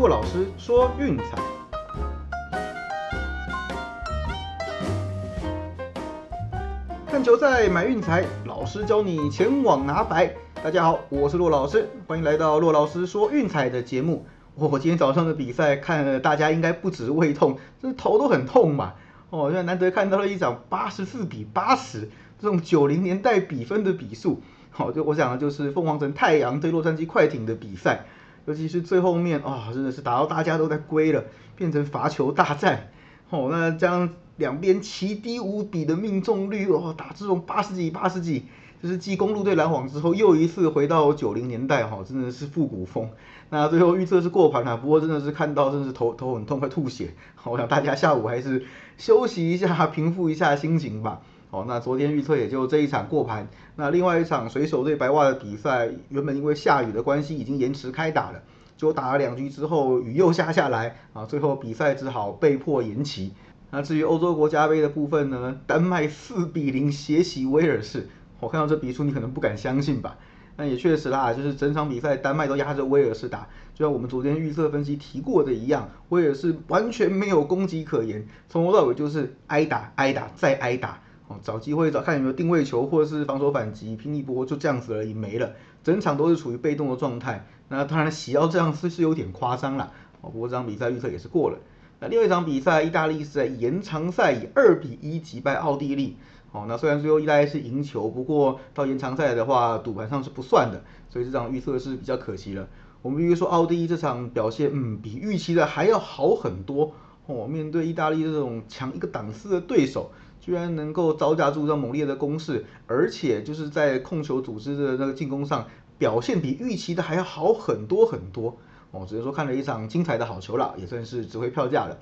骆老师说运彩，看球赛买运彩，老师教你前往拿白。大家好，我是骆老师，欢迎来到骆老师说运彩的节目。我今天早上的比赛看了，大家应该不止胃痛，这头都很痛嘛。哦，现在难得看到了一场八十四比八十这种九零年代比分的比数。好，就我想的就是凤凰城太阳对洛杉矶快艇的比赛。尤其是最后面啊，真的是打到大家都在归了，变成罚球大战。哦，那这样两边奇低无比的命中率哦，打这种八十几、八十几，就是继公路对篮网之后又一次回到九零年代哈，真的是复古风。那最后预测是过盘了，不过真的是看到真的是头头很痛，快吐血。我想大家下午还是休息一下，平复一下心情吧。哦，那昨天预测也就这一场过盘，那另外一场水手对白袜的比赛，原本因为下雨的关系已经延迟开打了，就打了两局之后雨又下下来，啊，最后比赛只好被迫延期。那至于欧洲国家杯的部分呢，丹麦四比零血洗威尔士，我看到这比数你可能不敢相信吧？那也确实啦，就是整场比赛丹麦都压着威尔士打，就像我们昨天预测分析提过的一样，威尔士完全没有攻击可言，从头到尾就是挨打挨打再挨打。哦找机会找看有没有定位球或者是防守反击拼一波就这样子而已没了，整场都是处于被动的状态。那当然喜到这样是是有点夸张啦。哦，不过这场比赛预测也是过了。那另外一场比赛，意大利是在延长赛以二比一击败奥地利。哦，那虽然最后意大利是赢球，不过到延长赛的话赌盘上是不算的，所以这场预测是比较可惜了。我们比如说奥地利这场表现，嗯，比预期的还要好很多。哦，面对意大利这种强一个档次的对手。居然能够招架住这猛烈的攻势，而且就是在控球组织的那个进攻上表现比预期的还要好很多很多哦，只能说看了一场精彩的好球了，也算是值回票价了。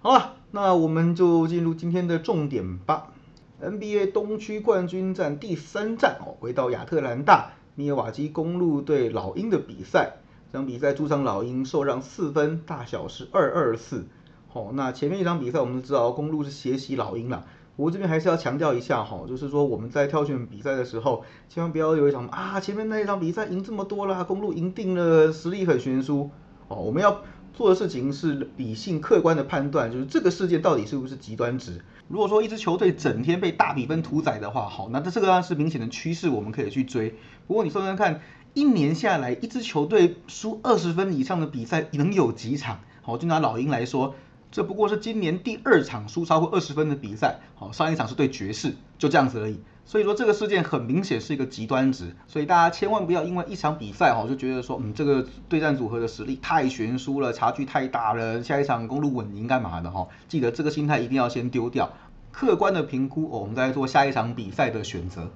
好了，那我们就进入今天的重点吧。NBA 东区冠军战第三战哦，回到亚特兰大，密尔瓦基公路对老鹰的比赛。这场比赛主场老鹰受让四分，大小是二二四。哦，那前面一场比赛我们都知道公路是血洗老鹰了。我这边还是要强调一下哈，就是说我们在挑选比赛的时候，千万不要有一场啊，前面那一场比赛赢这么多啦，公路赢定了，实力很悬殊哦。我们要做的事情是理性客观的判断，就是这个事件到底是不是极端值。如果说一支球队整天被大比分屠宰的话，好，那这这个是明显的趋势，我们可以去追。不过你算算看，一年下来，一支球队输二十分以上的比赛能有几场？好，就拿老鹰来说。这不过是今年第二场输超过二十分的比赛，好，上一场是对爵士，就这样子而已。所以说这个事件很明显是一个极端值，所以大家千万不要因为一场比赛哈就觉得说，嗯，这个对战组合的实力太悬殊了，差距太大了，下一场公路稳赢干嘛的哈？记得这个心态一定要先丢掉，客观的评估，我们再做下一场比赛的选择。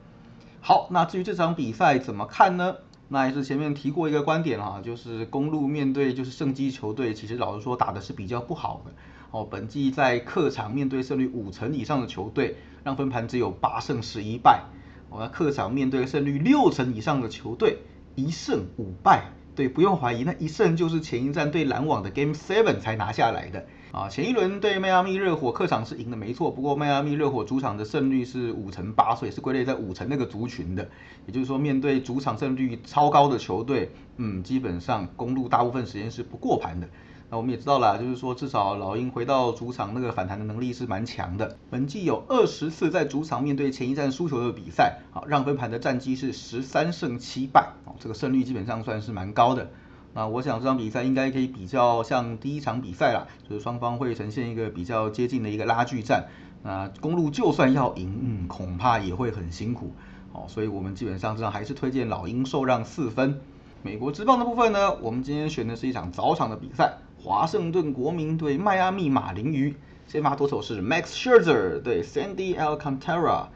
好，那至于这场比赛怎么看呢？那也是前面提过一个观点哈，就是公路面对就是胜基球队，其实老实说打的是比较不好的哦。本季在客场面对胜率五成以上的球队，让分盘只有八胜十一败。哦，那客场面对胜率六成以上的球队，一胜五败。对，不用怀疑，那一胜就是前一战对篮网的 Game Seven 才拿下来的。啊，前一轮对迈阿密热火客场是赢的没错，不过迈阿密热火主场的胜率是五成八，所以是归类在五成那个族群的。也就是说，面对主场胜率超高的球队，嗯，基本上公路大部分时间是不过盘的。那我们也知道了，就是说至少老鹰回到主场那个反弹的能力是蛮强的。本季有二十次在主场面对前一战输球的比赛，好让分盘的战绩是十三胜七败，哦，这个胜率基本上算是蛮高的。那我想这场比赛应该可以比较像第一场比赛啦，就是双方会呈现一个比较接近的一个拉锯战。那公路就算要赢，嗯，恐怕也会很辛苦。哦，所以我们基本上这样还是推荐老鹰受让四分。美国之棒的部分呢，我们今天选的是一场早场的比赛，华盛顿国民对迈阿密马林鱼。先发投手是 Max Scherzer 对 Sandy Alcantara。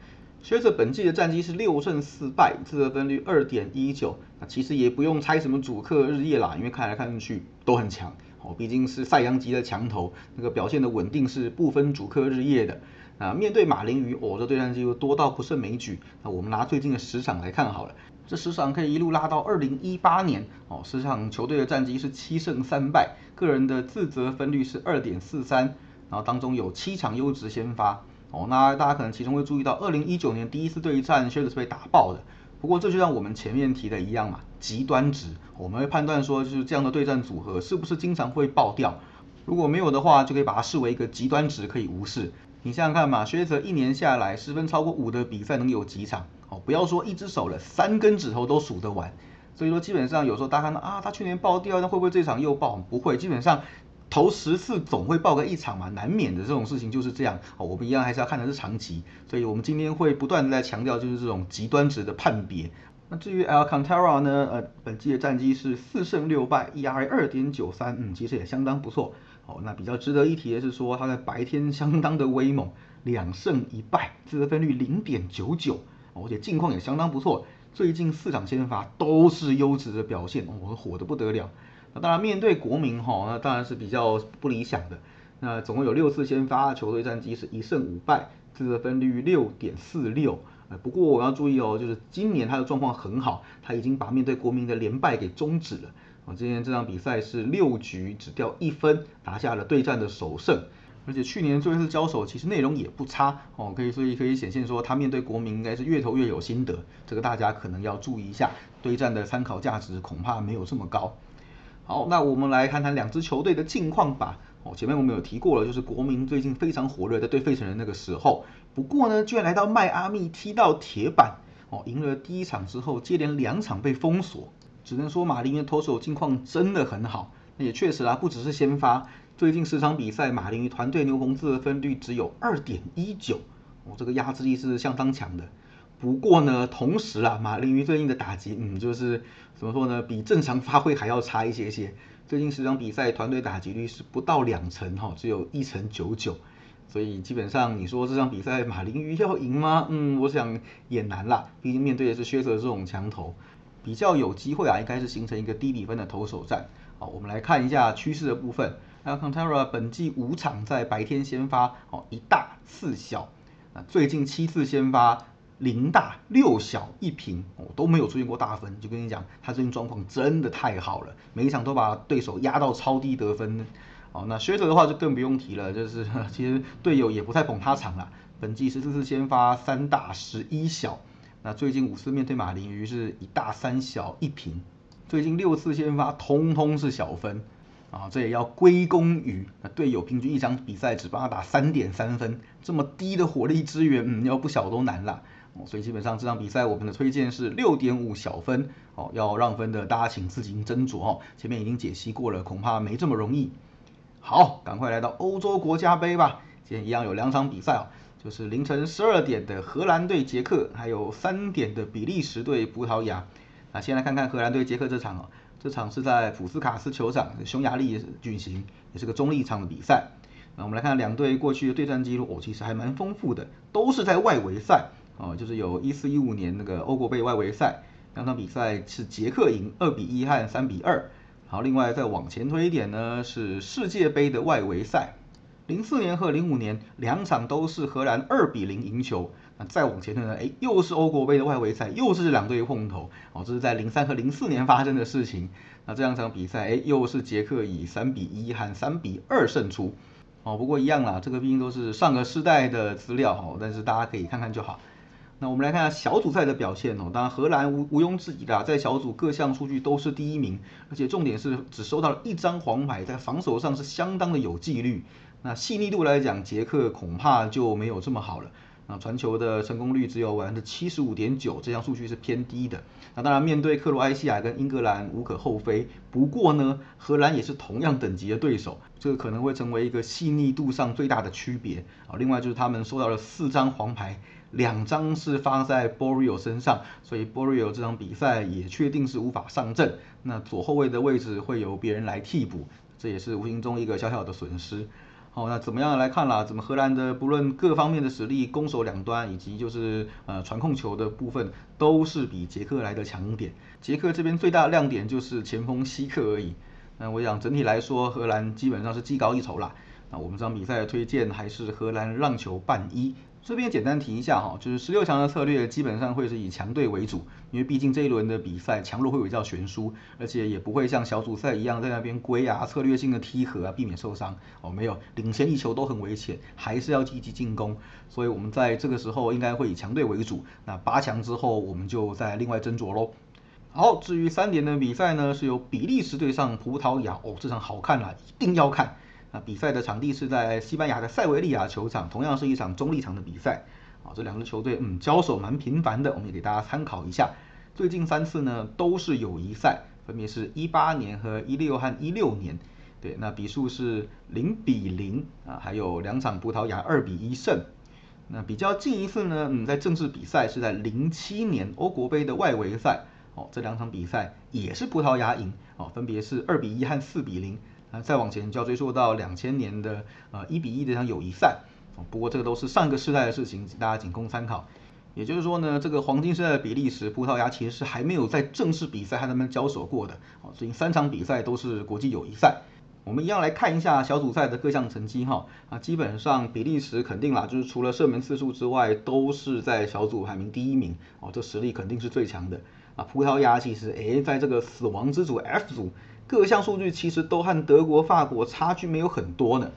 靴子本季的战绩是六胜四败，自责分率二点一九。那其实也不用猜什么主客日夜啦，因为看来看去都很强哦，毕竟是赛扬级的强头，那个表现的稳定是不分主客日夜的。啊，面对马林鱼，哦，这对战记录多到不胜枚举。那我们拿最近的十场来看好了，这十场可以一路拉到二零一八年哦，十场球队的战绩是七胜三败，个人的自责分率是二点四三，然后当中有七场优质先发。哦，那大家可能其中会注意到，二零一九年第一次对战，靴子是被打爆的。不过这就像我们前面提的一样嘛，极端值，我们会判断说就是这样的对战组合是不是经常会爆掉。如果没有的话，就可以把它视为一个极端值，可以无视。你想想看嘛，薛泽一年下来失分超过五的比赛能有几场？哦，不要说一只手了，三根指头都数得完。所以说基本上有时候大家看到啊，他去年爆掉，那会不会这场又爆？不会，基本上头十次总会爆个一场嘛，难免的这种事情就是这样。哦，我们一样还是要看的是长期。所以我们今天会不断的在强调就是这种极端值的判别。那至于 Alcantara 呢？呃，本季的战绩是四胜六败，ERA 二点九三，嗯，其实也相当不错。哦，那比较值得一提的是说他在白天相当的威猛，两胜一败，自得分率零点九九，而且近况也相当不错。最近四场先发都是优质的表现，哦，火的不得了。那当然面对国民哈，那当然是比较不理想的。那总共有六次先发，球队战绩是一胜五败，自得分率六点四六。不过我要注意哦，就是今年他的状况很好，他已经把面对国民的连败给终止了。啊，今天这场比赛是六局只掉一分，拿下了对战的首胜。而且去年最后一次交手其实内容也不差哦，可以所以可以显现说他面对国民应该是越投越有心得。这个大家可能要注意一下，对战的参考价值恐怕没有这么高。好，那我们来谈谈两支球队的近况吧。哦，前面我们有提过了，就是国民最近非常火热，的对费城人那个时候。不过呢，居然来到迈阿密踢到铁板，哦，赢了第一场之后，接连两场被封锁，只能说马林鱼投手近况真的很好。那也确实啊，不只是先发，最近十场比赛，马林鱼团队牛棚自的分率只有二点一九，哦，这个压制力是相当强的。不过呢，同时啊，马林鱼最近的打击，嗯，就是怎么说呢，比正常发挥还要差一些些。最近十场比赛，团队打击率是不到两成，哈，只有一成九九。所以基本上你说这场比赛马林鱼要赢吗？嗯，我想也难啦，毕竟面对的是薛泽这种强投，比较有机会啊，应该是形成一个低比分的投手战。好，我们来看一下趋势的部分。那 c o n t e r a 本季五场在白天先发，哦一大四小，那最近七次先发零大六小一平，哦都没有出现过大分，就跟你讲，他最近状况真的太好了，每一场都把对手压到超低得分。哦，那学者的话就更不用提了，就是 其实队友也不太捧他场了。本季十四次先发三大十一小，那最近五次面对马林鱼是一大三小一平，最近六次先发通通是小分，啊，这也要归功于那队友平均一场比赛只帮他打三点三分，这么低的火力支援，嗯，要不小都难了。哦，所以基本上这场比赛我们的推荐是六点五小分，哦，要让分的大家请自行斟酌哦，前面已经解析过了，恐怕没这么容易。好，赶快来到欧洲国家杯吧！今天一样有两场比赛哦，就是凌晨十二点的荷兰对捷克，还有三点的比利时对葡萄牙。那先来看看荷兰对捷克这场哦，这场是在普斯卡斯球场，匈牙利举行，也是个中立场的比赛。那我们来看两队过去的对战记录哦，其实还蛮丰富的，都是在外围赛哦，就是有一四一五年那个欧国杯外围赛，两场比赛是捷克赢二比一和三比二。好，另外再往前推一点呢，是世界杯的外围赛，零四年和零五年两场都是荷兰二比零赢球。那再往前推呢，哎，又是欧国杯的外围赛，又是两队碰头。哦，这是在零三和零四年发生的事情。那这两场比赛，哎，又是捷克以三比一和三比二胜出。哦，不过一样啦，这个毕竟都是上个世代的资料哈，但是大家可以看看就好。那我们来看下小组赛的表现哦，当然荷兰无毋庸置疑的，在小组各项数据都是第一名，而且重点是只收到了一张黄牌，在防守上是相当的有纪律。那细腻度来讲，捷克恐怕就没有这么好了。那传球的成功率只有百分之七十五点九，这项数据是偏低的。那当然面对克罗埃西亚跟英格兰无可厚非，不过呢，荷兰也是同样等级的对手，这个可能会成为一个细腻度上最大的区别啊。另外就是他们收到了四张黄牌。两张是发在 Borio 身上，所以 Borio 这场比赛也确定是无法上阵。那左后卫的位置会由别人来替补，这也是无形中一个小小的损失。好，那怎么样来看啦？怎么荷兰的不论各方面的实力，攻守两端以及就是呃传控球的部分，都是比捷克来的强点。捷克这边最大的亮点就是前锋希克而已。那我想整体来说，荷兰基本上是技高一筹啦。那我们这场比赛的推荐还是荷兰让球半一。这边简单提一下哈，就是十六强的策略基本上会是以强队为主，因为毕竟这一轮的比赛强弱会比较悬殊，而且也不会像小组赛一样在那边归啊策略性的踢和啊避免受伤哦，没有领先一球都很危险，还是要积极进攻，所以我们在这个时候应该会以强队为主。那八强之后我们就再另外斟酌喽。好，至于三点的比赛呢，是由比利时对上葡萄牙哦，这场好看啦，一定要看。那比赛的场地是在西班牙的塞维利亚球场，同样是一场中立场的比赛啊。这两支球队嗯交手蛮频繁的，我们也给大家参考一下。最近三次呢都是友谊赛，分别是一八年和一六和一六年。对，那比数是零比零啊，还有两场葡萄牙二比一胜。那比较近一次呢，嗯，在正式比赛是在零七年欧国杯的外围赛哦，这两场比赛也是葡萄牙赢哦，分别是二比一和四比零。那再往前就要追溯到两千年的呃一比一这场友谊赛，不过这个都是上个世代的事情，大家仅供参考。也就是说呢，这个黄金时代的比利时、葡萄牙其实是还没有在正式比赛和他们交手过的，哦，所以三场比赛都是国际友谊赛。我们一样来看一下小组赛的各项成绩哈，啊，基本上比利时肯定啦，就是除了射门次数之外，都是在小组排名第一名，哦，这实力肯定是最强的。啊，葡萄牙其实诶，在这个死亡之组 F 组。各项数据其实都和德国、法国差距没有很多呢，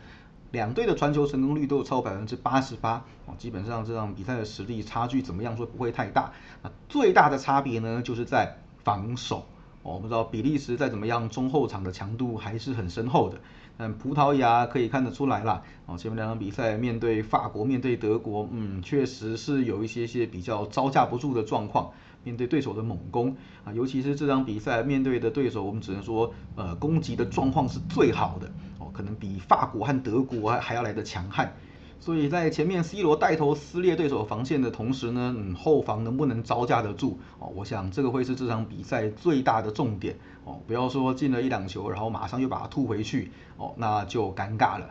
两队的传球成功率都有超百分之八十八啊，基本上这场比赛的实力差距怎么样说不会太大。那最大的差别呢，就是在防守哦。我们知道比利时再怎么样，中后场的强度还是很深厚的。但葡萄牙可以看得出来啦，哦，前面两场比赛面对法国、面对德国，嗯，确实是有一些些比较招架不住的状况。面对对手的猛攻啊，尤其是这场比赛面对的对手，我们只能说，呃，攻击的状况是最好的哦，可能比法国和德国还还要来的强悍。所以在前面 C 罗带头撕裂对手防线的同时呢，嗯，后防能不能招架得住哦？我想这个会是这场比赛最大的重点哦。不要说进了一两球，然后马上又把它吐回去哦，那就尴尬了。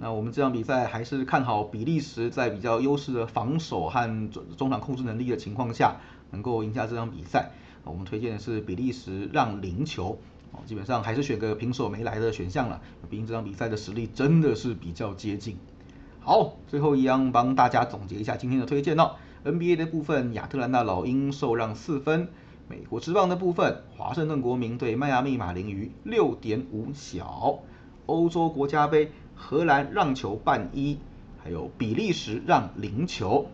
那我们这场比赛还是看好比利时在比较优势的防守和中场控制能力的情况下。能够赢下这场比赛，我们推荐的是比利时让零球，哦，基本上还是选个平手没来的选项了，毕竟这场比赛的实力真的是比较接近。好，最后一样帮大家总结一下今天的推荐哦。NBA 的部分，亚特兰大老鹰受让四分；美国职棒的部分，华盛顿国民对迈阿密马林鱼六点五小；欧洲国家杯，荷兰让球半一，还有比利时让零球。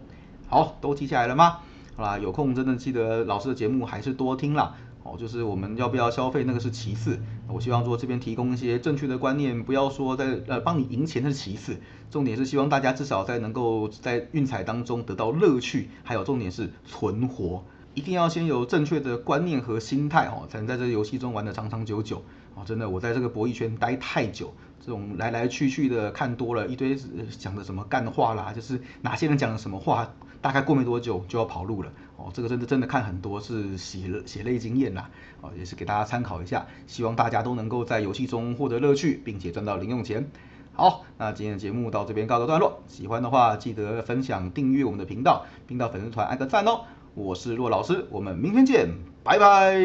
好，都记下来了吗？好啦，有空真的记得老师的节目还是多听啦。哦，就是我们要不要消费那个是其次，我希望说这边提供一些正确的观念，不要说在呃帮你赢钱那是其次，重点是希望大家至少在能够在运彩当中得到乐趣，还有重点是存活，一定要先有正确的观念和心态哦，才能在这个游戏中玩的长长久久。哦，真的我在这个博弈圈待太久，这种来来去去的看多了一堆讲的什么干话啦，就是哪些人讲的什么话。大概过没多久就要跑路了哦，这个真的真的看很多是血血泪经验啦，哦，也是给大家参考一下，希望大家都能够在游戏中获得乐趣，并且赚到零用钱。好，那今天的节目到这边告个段落，喜欢的话记得分享订阅我们的频道，并到粉丝团按个赞哦。我是骆老师，我们明天见，拜拜。